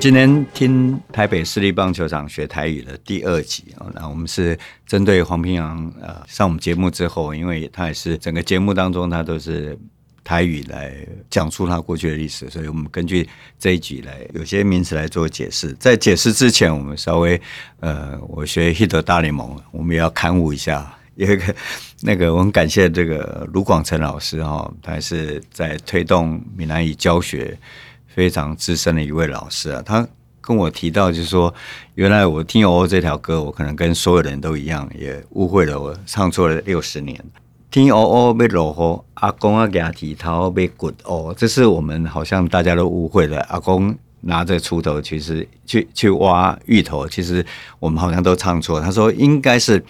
今天听台北市立棒球场学台语的第二集啊，那我们是针对黄平阳呃上我们节目之后，因为他也是整个节目当中他都是台语来讲述他过去的历史，所以我们根据这一集来有些名词来做解释。在解释之前，我们稍微呃，我学 Hit 大联盟，我们也要勘误一下。有一个那个，我很感谢这个卢广成老师哈，他是在推动闽南语教学。非常资深的一位老师啊，他跟我提到，就是说，原来我听 OO 这条歌，我可能跟所有人都一样，也误会了我唱错了六十年。听 OO 被落后，阿公阿给他剃头被骨哦，这是我们好像大家都误会了。阿公拿着锄头，其实去去挖芋头，其实我们好像都唱错。他说应该是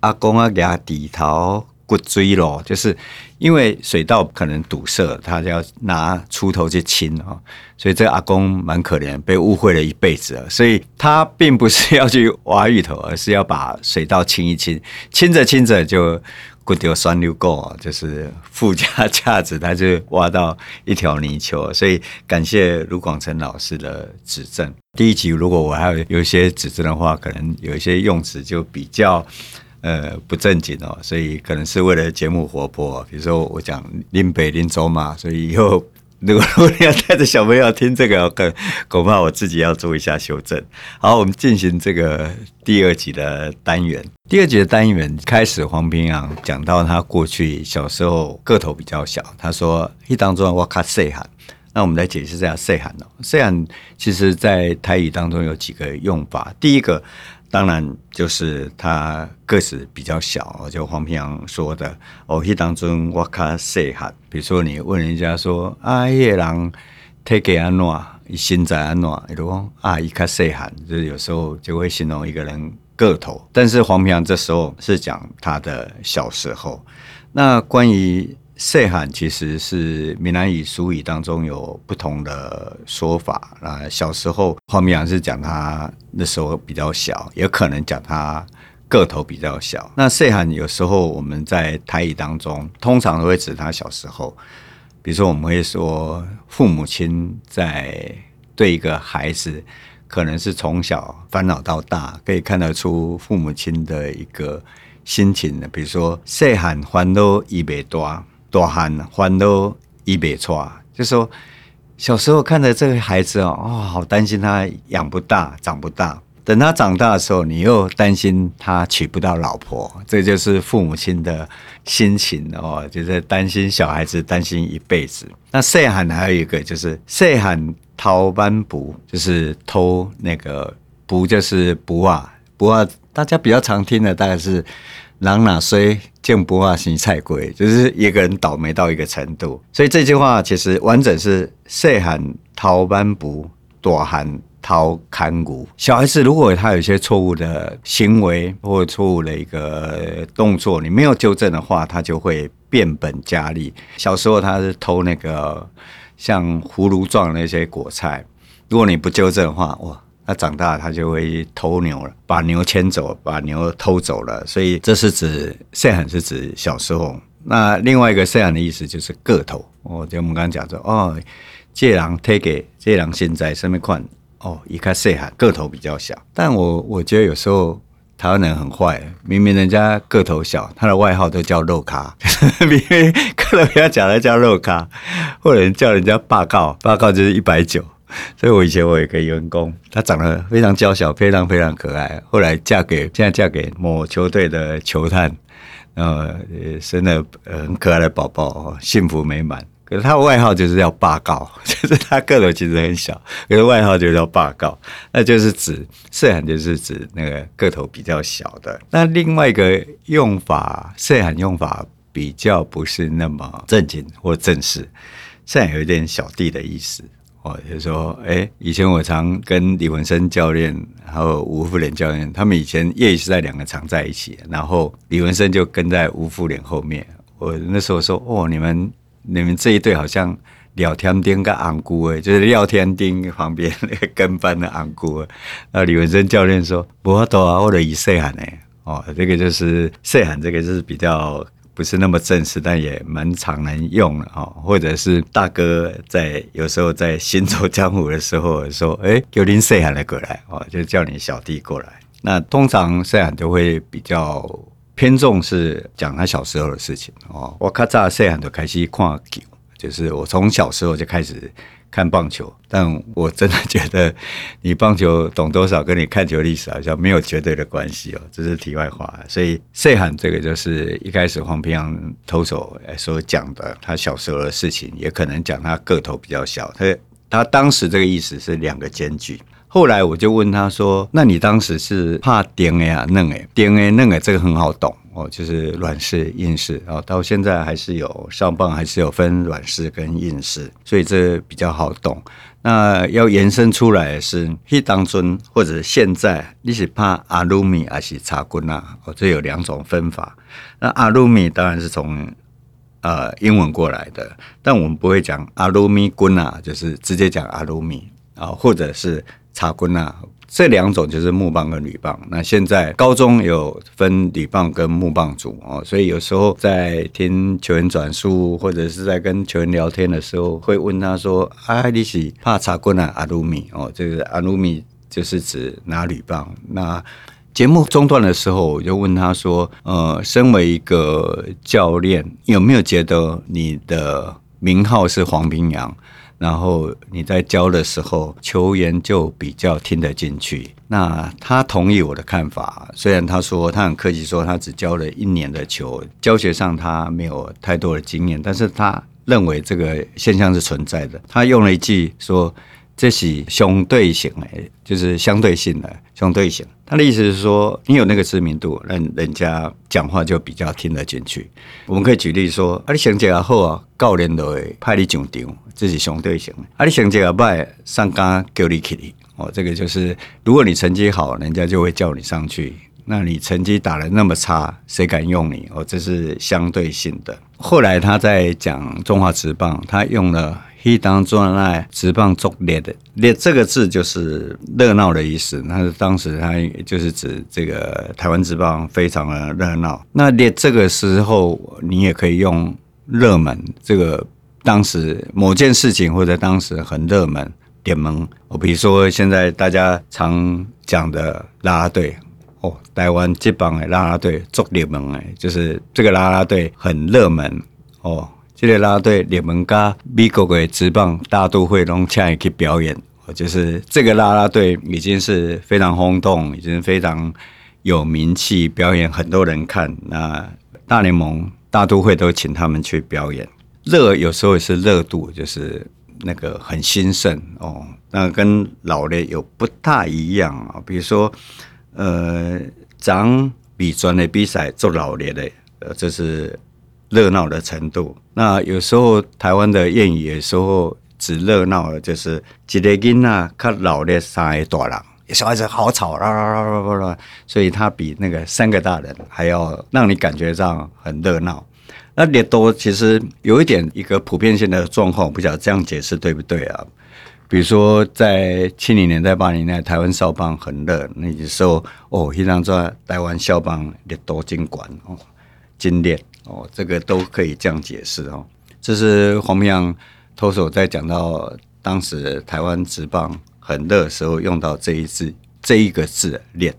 阿公阿给他剃头。骨锥咯，就是因为水道可能堵塞，他就要拿锄头去清啊，所以这阿公蛮可怜，被误会了一辈子了。所以他并不是要去挖芋头，而是要把水道清一清，清着清着就骨丢酸溜够，就是附加价值，他就挖到一条泥鳅。所以感谢卢广成老师的指正。第一集如果我还有有一些指正的话，可能有一些用词就比较。呃，不正经哦，所以可能是为了节目活泼。比如说我讲林北林州嘛，所以以后如果如果你要带着小朋友听这个，恐恐怕我自己要做一下修正。好，我们进行这个第二集的单元。第二集的单元开始，黄平阳讲到他过去小时候个头比较小，他说一当中我卡细汉。那我们来解释一下细汉哦，细汉其实在台语当中有几个用法，第一个。当然，就是他个子比较小，就黄平洋说的哦。迄当中我较细汉，比如说你问人家说啊，迄个人体格安怎，伊身材安怎，比如讲啊，伊较细汉，就是有时候就会形容一个人个头。但是黄平洋这时候是讲他的小时候。那关于岁寒其实是闽南语俗语当中有不同的说法那。小时候黄平洋是讲他那时候比较小，也可能讲他个头比较小。那岁寒有时候我们在台语当中通常都会指他小时候，比如说我们会说父母亲在对一个孩子，可能是从小烦恼到大，可以看得出父母亲的一个心情。比如说细汉烦恼伊袂大。大汉烦恼伊袂出，就说小时候看着这个孩子哦，哦，好担心他养不大、长不大。等他长大的时候，你又担心他娶不到老婆，这就是父母亲的心情哦，就是担心小孩子，担心一辈子。那细汉还有一个就是细汉偷挽匏，就是偷那个匏，就是匏啊匏啊，大家比较常听的大概是。人若衰，见不化生菜鬼，就是一个人倒霉到一个程度。所以这句话其实完整是细汉偷挽匏，大汉偷牵牛。小孩子如果他有一些错误的行为或错误的一个动作，你没有纠正的话，他就会变本加厉。小时候他是偷那个像葫芦状的那些果菜，如果你不纠正的话，哇！他长大，他就会偷牛了，把牛牵走，把牛偷走了。所以这是指细汉，是指小时候。那另外一个细汉的意思就是个头。哦，就我们刚刚讲说，哦，这人推给这人现在什么款？哦，一看细汉个头比较小。但我我觉得有时候台湾人很坏，明明人家个头小，他的外号都叫肉咖，明明个头比较小的叫肉咖，或者叫人家霸告，霸告就是一百九。所以，我以前我有一个员工，她长得非常娇小，非常非常可爱。后来嫁给现在嫁给某球队的球探，然后生了很可爱的宝宝，幸福美满。可是他的外号就是叫霸告，就是他个头其实很小，可是外号就叫霸告，那就是指细汉，就是指那个个头比较小的。那另外一个用法，细汉用法比较不是那么正经或正式，细汉有一点小弟的意思。哦，就说，哎、以前我常跟李文生教练还有吴富连教练，他们以前业余时代两个常在一起，然后李文生就跟在吴富连后面。我那时候说，哦，你们你们这一队好像廖天丁跟昂姑诶，就是廖天丁 旁边那个跟班的昂姑。那李文生教练说，不多啊，我的以细汉诶，哦，这个就是细汉，这个就是比较。不是那么正式，但也蛮常能用的哈。或者是大哥在有时候在行走江湖的时候说：“ 哎，有林谁喊的过来哦，就叫你小弟过来。”那通常谁喊都会比较偏重是讲他小时候的事情哦。我咔嚓谁喊都开始看球，就是我从小时候就开始。看棒球，但我真的觉得你棒球懂多少，跟你看球历史好像没有绝对的关系哦，这是题外话。所以谢罕这个就是一开始黄平阳投手所讲的，他小时候的事情，也可能讲他个头比较小。他他当时这个意思是两个间距。后来我就问他说：“那你当时是怕点哎啊嫩哎点哎嫩哎，这个很好懂。”哦，就是软式、硬式，啊到现在还是有上棒，还是有分软式跟硬式，所以这比较好懂。那要延伸出来是，迄当中或者现在，你是怕阿鲁米还是茶棍啊？哦，这有两种分法。那阿鲁米当然是从呃英文过来的，但我们不会讲阿鲁米棍啊，就是直接讲阿鲁米啊，或者是茶棍啊。这两种就是木棒跟铝棒。那现在高中有分铝棒跟木棒组哦，所以有时候在听球员转述或者是在跟球员聊天的时候，会问他说：“啊，你是怕茶棍啊？阿鲁米哦，这个阿鲁米就是指拿铝棒。”那节目中断的时候，我就问他说：“呃，身为一个教练，有没有觉得你的名号是黄平洋？”然后你在教的时候，球员就比较听得进去。那他同意我的看法，虽然他说他很客气，说他只教了一年的球，教学上他没有太多的经验，但是他认为这个现象是存在的。他用了一句说。这是相对性的，就是相对性的相对性。他的意思是说，你有那个知名度，那人家讲话就比较听得进去。我们可以举例说，啊，你成绩好啊，教练都会派你上场，这是相对性的。啊，你成绩坏，上家叫你去哦，这个就是，如果你成绩好，人家就会叫你上去。那你成绩打得那么差，谁敢用你？哦，这是相对性的。后来他在讲中华职棒，他用了。一当中来职棒作烈的烈这个字就是热闹的意思。那是当时他就是指这个台湾职棒非常的热闹。那烈这个时候你也可以用热门。这个当时某件事情或者当时很热门点门。我比如说现在大家常讲的啦啦队哦，台湾职棒的啦啦队作烈门哎，就是这个啦啦队很热门哦。这个啦啦队联盟加美国的职棒大都会拢请伊去表演，就是这个啦啦队已经是非常轰动，已经非常有名气，表演很多人看。那大联盟大都会都请他们去表演。热有时候也是热度，就是那个很兴盛哦。那跟老的有不大一样啊，比如说呃，长比专的比赛做老年的，呃，这是。热闹的程度，那有时候台湾的谚语有时候指热闹的，就是一个囡仔看老的三个大人，小孩子好吵啦啦啦啦啦啦，所以他比那个三个大人还要让你感觉上很热闹。那烈多其实有一点一个普遍性的状况，不晓得这样解释对不对啊？比如说在七零年代、八零年代，台湾少棒很热，那时候哦，经常在台湾少棒烈多金管哦，金烈。哦，这个都可以这样解释哦。这是黄平阳投手在讲到当时台湾职棒很热的时候用到这一字，这一个字“烈”。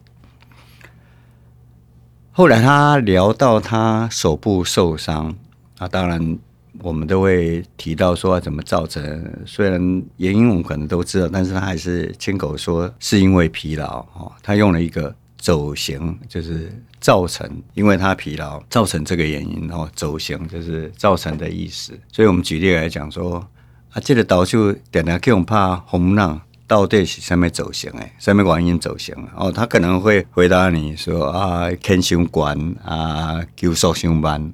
后来他聊到他手部受伤啊，当然我们都会提到说怎么造成。虽然原因我们可能都知道，但是他还是亲口说是因为疲劳哦。他用了一个。走形就是造成，因为他疲劳造成这个原因哦。走形就是造成的意思，所以我们举例来讲说啊，这个投手点来给我们怕风浪，到底是什么走形哎？什么原因走形哦？他可能会回答你说啊，肩胸关啊，球速上慢。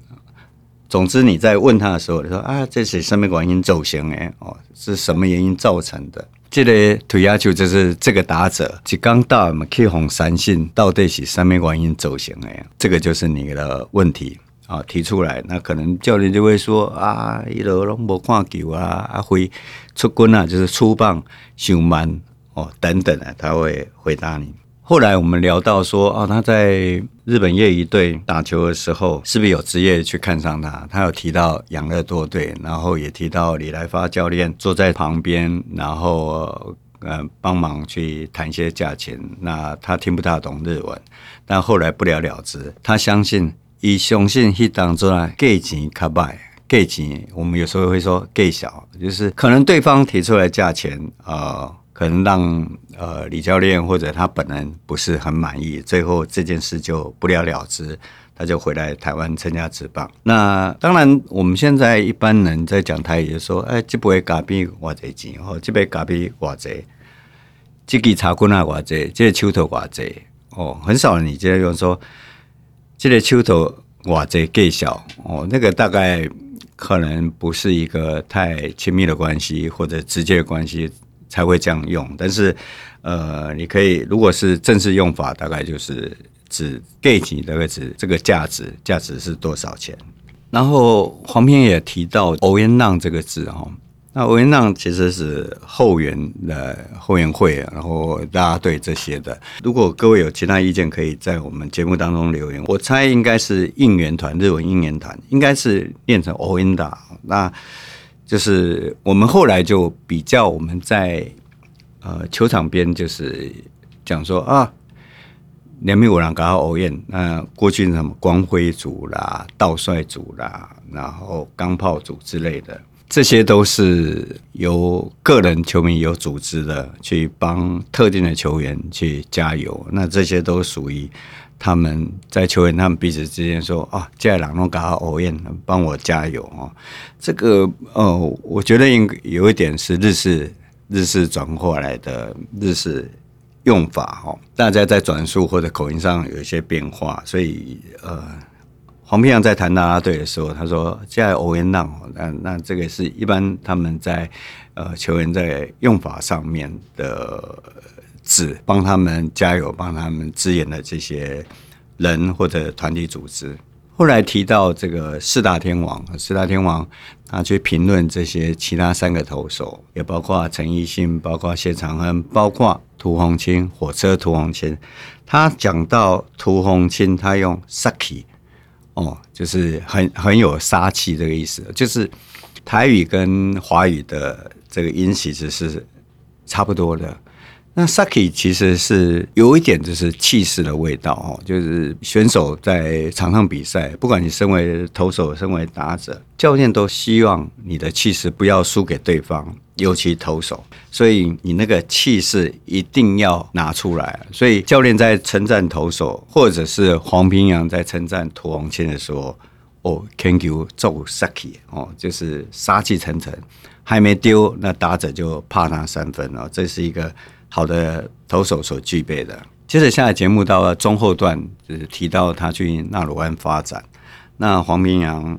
总之你在问他的时候，你说啊，这是什么原因走形哎？哦，是什么原因造成的？这个推压球就是这个打者，一刚到嘛，去红三信到底是什么原因走形的？这个就是你的问题啊，提出来，那可能教练就会说啊，一路拢无看球啊，啊会出棍啊，就是出棒上慢哦等等啊，他会回答你。后来我们聊到说，啊，他在日本业余队打球的时候，是不是有职业去看上他？他有提到养乐多队，然后也提到李来发教练坐在旁边，然后呃帮忙去谈一些价钱。那他听不大懂日文，但后来不了了之。他相信，以相信去当做价钱卡拜价钱，我们有时候会说价小，就是可能对方提出来价钱，呃。可能让呃李教练或者他本人不是很满意，最后这件事就不了了之，他就回来台湾参加职棒。那当然，我们现在一般人在讲台语就说，哎，这杯咖啡偌济钱哦，这杯咖啡偌济，这个茶棍啊偌济，这个球头偌济哦，很少人你直接用说，这个球头偌济计小哦，那个大概可能不是一个太亲密的关系或者直接的关系。才会这样用，但是，呃，你可以如果是正式用法，大概就是指给你大概指这个价值，价值是多少钱。然后黄平也提到“欧元浪”这个字哈，那“欧元浪”其实是后援的后援会，然后大家对这些的。如果各位有其他意见，可以在我们节目当中留言。我猜应该是应援团，日文应援团应该是念成“欧元浪”。那就是我们后来就比较，我们在呃球场边就是讲说啊，两米五两高欧燕，那过去什么光辉组啦、道帅组啦，然后钢炮组之类的，这些都是由个人球迷有组织的，去帮特定的球员去加油，那这些都属于。他们在球员他们彼此之间说啊，接下来朗东嘎欧燕帮我加油哦。这个呃，我觉得应有一点是日式日式转过来的日式用法哦。大家在转述或者口音上有一些变化，所以呃，黄平洋在谈啦啦队的时候，他说接下来欧燕浪，那那这个是一般他们在呃球员在用法上面的。只帮他们加油、帮他们支援的这些人或者团体组织。后来提到这个四大天王，四大天王他去评论这些其他三个投手，也包括陈奕迅，包括谢长亨，包括涂红青，火车涂红青。他讲到涂红青，他用 “saki” 哦，就是很很有杀气这个意思，就是台语跟华语的这个音其实是差不多的。那 Saki 其实是有一点就是气势的味道哦，就是选手在场上比赛，不管你身为投手、身为打者，教练都希望你的气势不要输给对方，尤其投手，所以你那个气势一定要拿出来。所以教练在称赞投手，或者是黄平洋在称赞涂红谦的时候，哦，Thank you，做 Saki 哦，就是杀气腾腾，还没丢，那打者就怕他三分哦，这是一个。好的投手所具备的。接着下来节目到了中后段，就是提到他去纳鲁湾发展。那黄明阳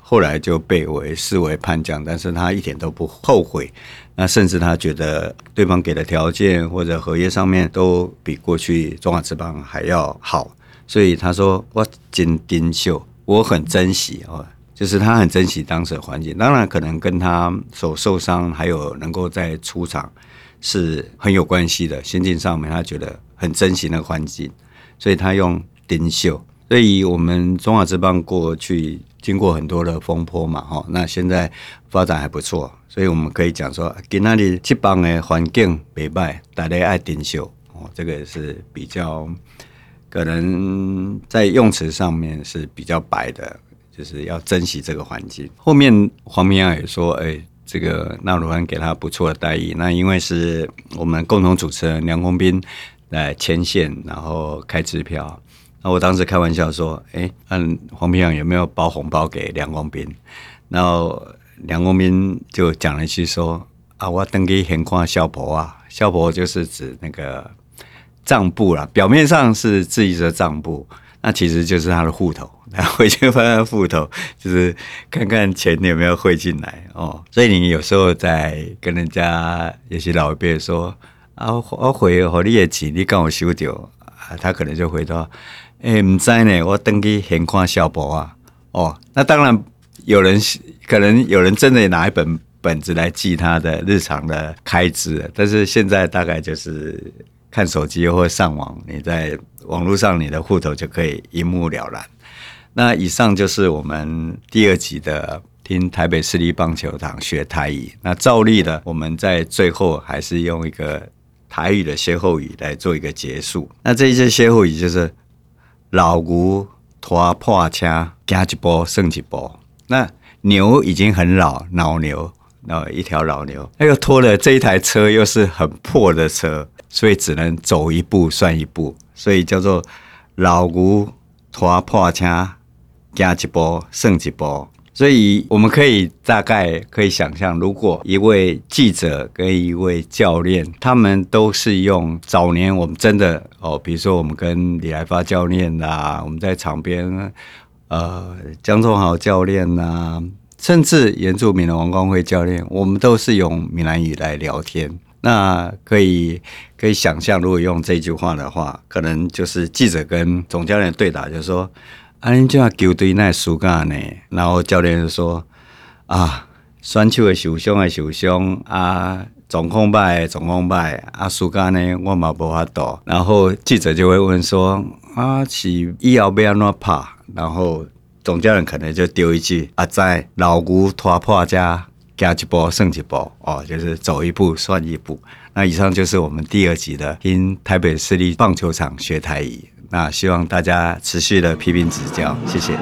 后来就被为视为叛将，但是他一点都不后悔。那甚至他觉得对方给的条件或者合约上面都比过去中华职棒还要好，所以他说我真丁秀，我很珍惜哦，就是他很珍惜当时的环境。当然可能跟他手受伤，还有能够在出场。是很有关系的，心境上面他觉得很珍惜那个环境，所以他用丁秀。所以我们中华职棒过去经过很多的风波嘛，哈，那现在发展还不错，所以我们可以讲说，今那里职棒的环境没败，大家爱丁秀哦，这个是比较可能在用词上面是比较白的，就是要珍惜这个环境。后面黄明阳也说，哎。这个纳鲁安给他不错的待遇，那因为是我们共同主持人梁公斌来牵线，然后开支票。那我当时开玩笑说：“哎，嗯，黄平阳有没有包红包给梁公斌？”然后梁公斌就讲了一句说：“啊，我登记很看小婆啊，小婆就是指那个账簿啦，表面上是自己的账簿。”那其实就是他的户头，他回去翻翻户头，就是看看钱有没有汇进来哦。所以你有时候在跟人家有些老一辈说啊，我回和你的钱，你刚好收掉啊，他可能就回答：哎，唔知呢，我登记现款小博啊。哦，那当然有人可能有人真的拿一本本子来记他的日常的开支，但是现在大概就是。看手机或上网，你在网络上你的户头就可以一目了然。那以上就是我们第二集的听台北市立棒球场学台语。那照例的，我们在最后还是用一个台语的歇后语来做一个结束。那这一些歇后语就是老牛拖破车，行一步算一步。那牛已经很老，老牛，然后一条老牛，那又拖了这一台车，又是很破的车，所以只能走一步算一步，所以叫做老牛拖破车。加一波，胜几波，所以我们可以大概可以想象，如果一位记者跟一位教练，他们都是用早年我们真的哦，比如说我们跟李来发教练呐，我们在场边，呃，江忠豪教练呐，甚至原住民的王光辉教练，我们都是用闽南语来聊天。那可以可以想象，如果用这句话的话，可能就是记者跟总教练对打，就是说。啊，你这样球队那输干呢？然后教练就说：“啊，选手会受伤会受伤啊，状况歹状况歹啊，输干呢，我嘛无法度。”然后记者就会问说：“啊，是以后要安怎拍？”然后总教练可能就丢一句：“啊，在老牛拖破家，行一步算一步。”哦，就是走一步算一步。那以上就是我们第二集的听台北市立棒球场学台语。那希望大家持续的批评指教，谢谢。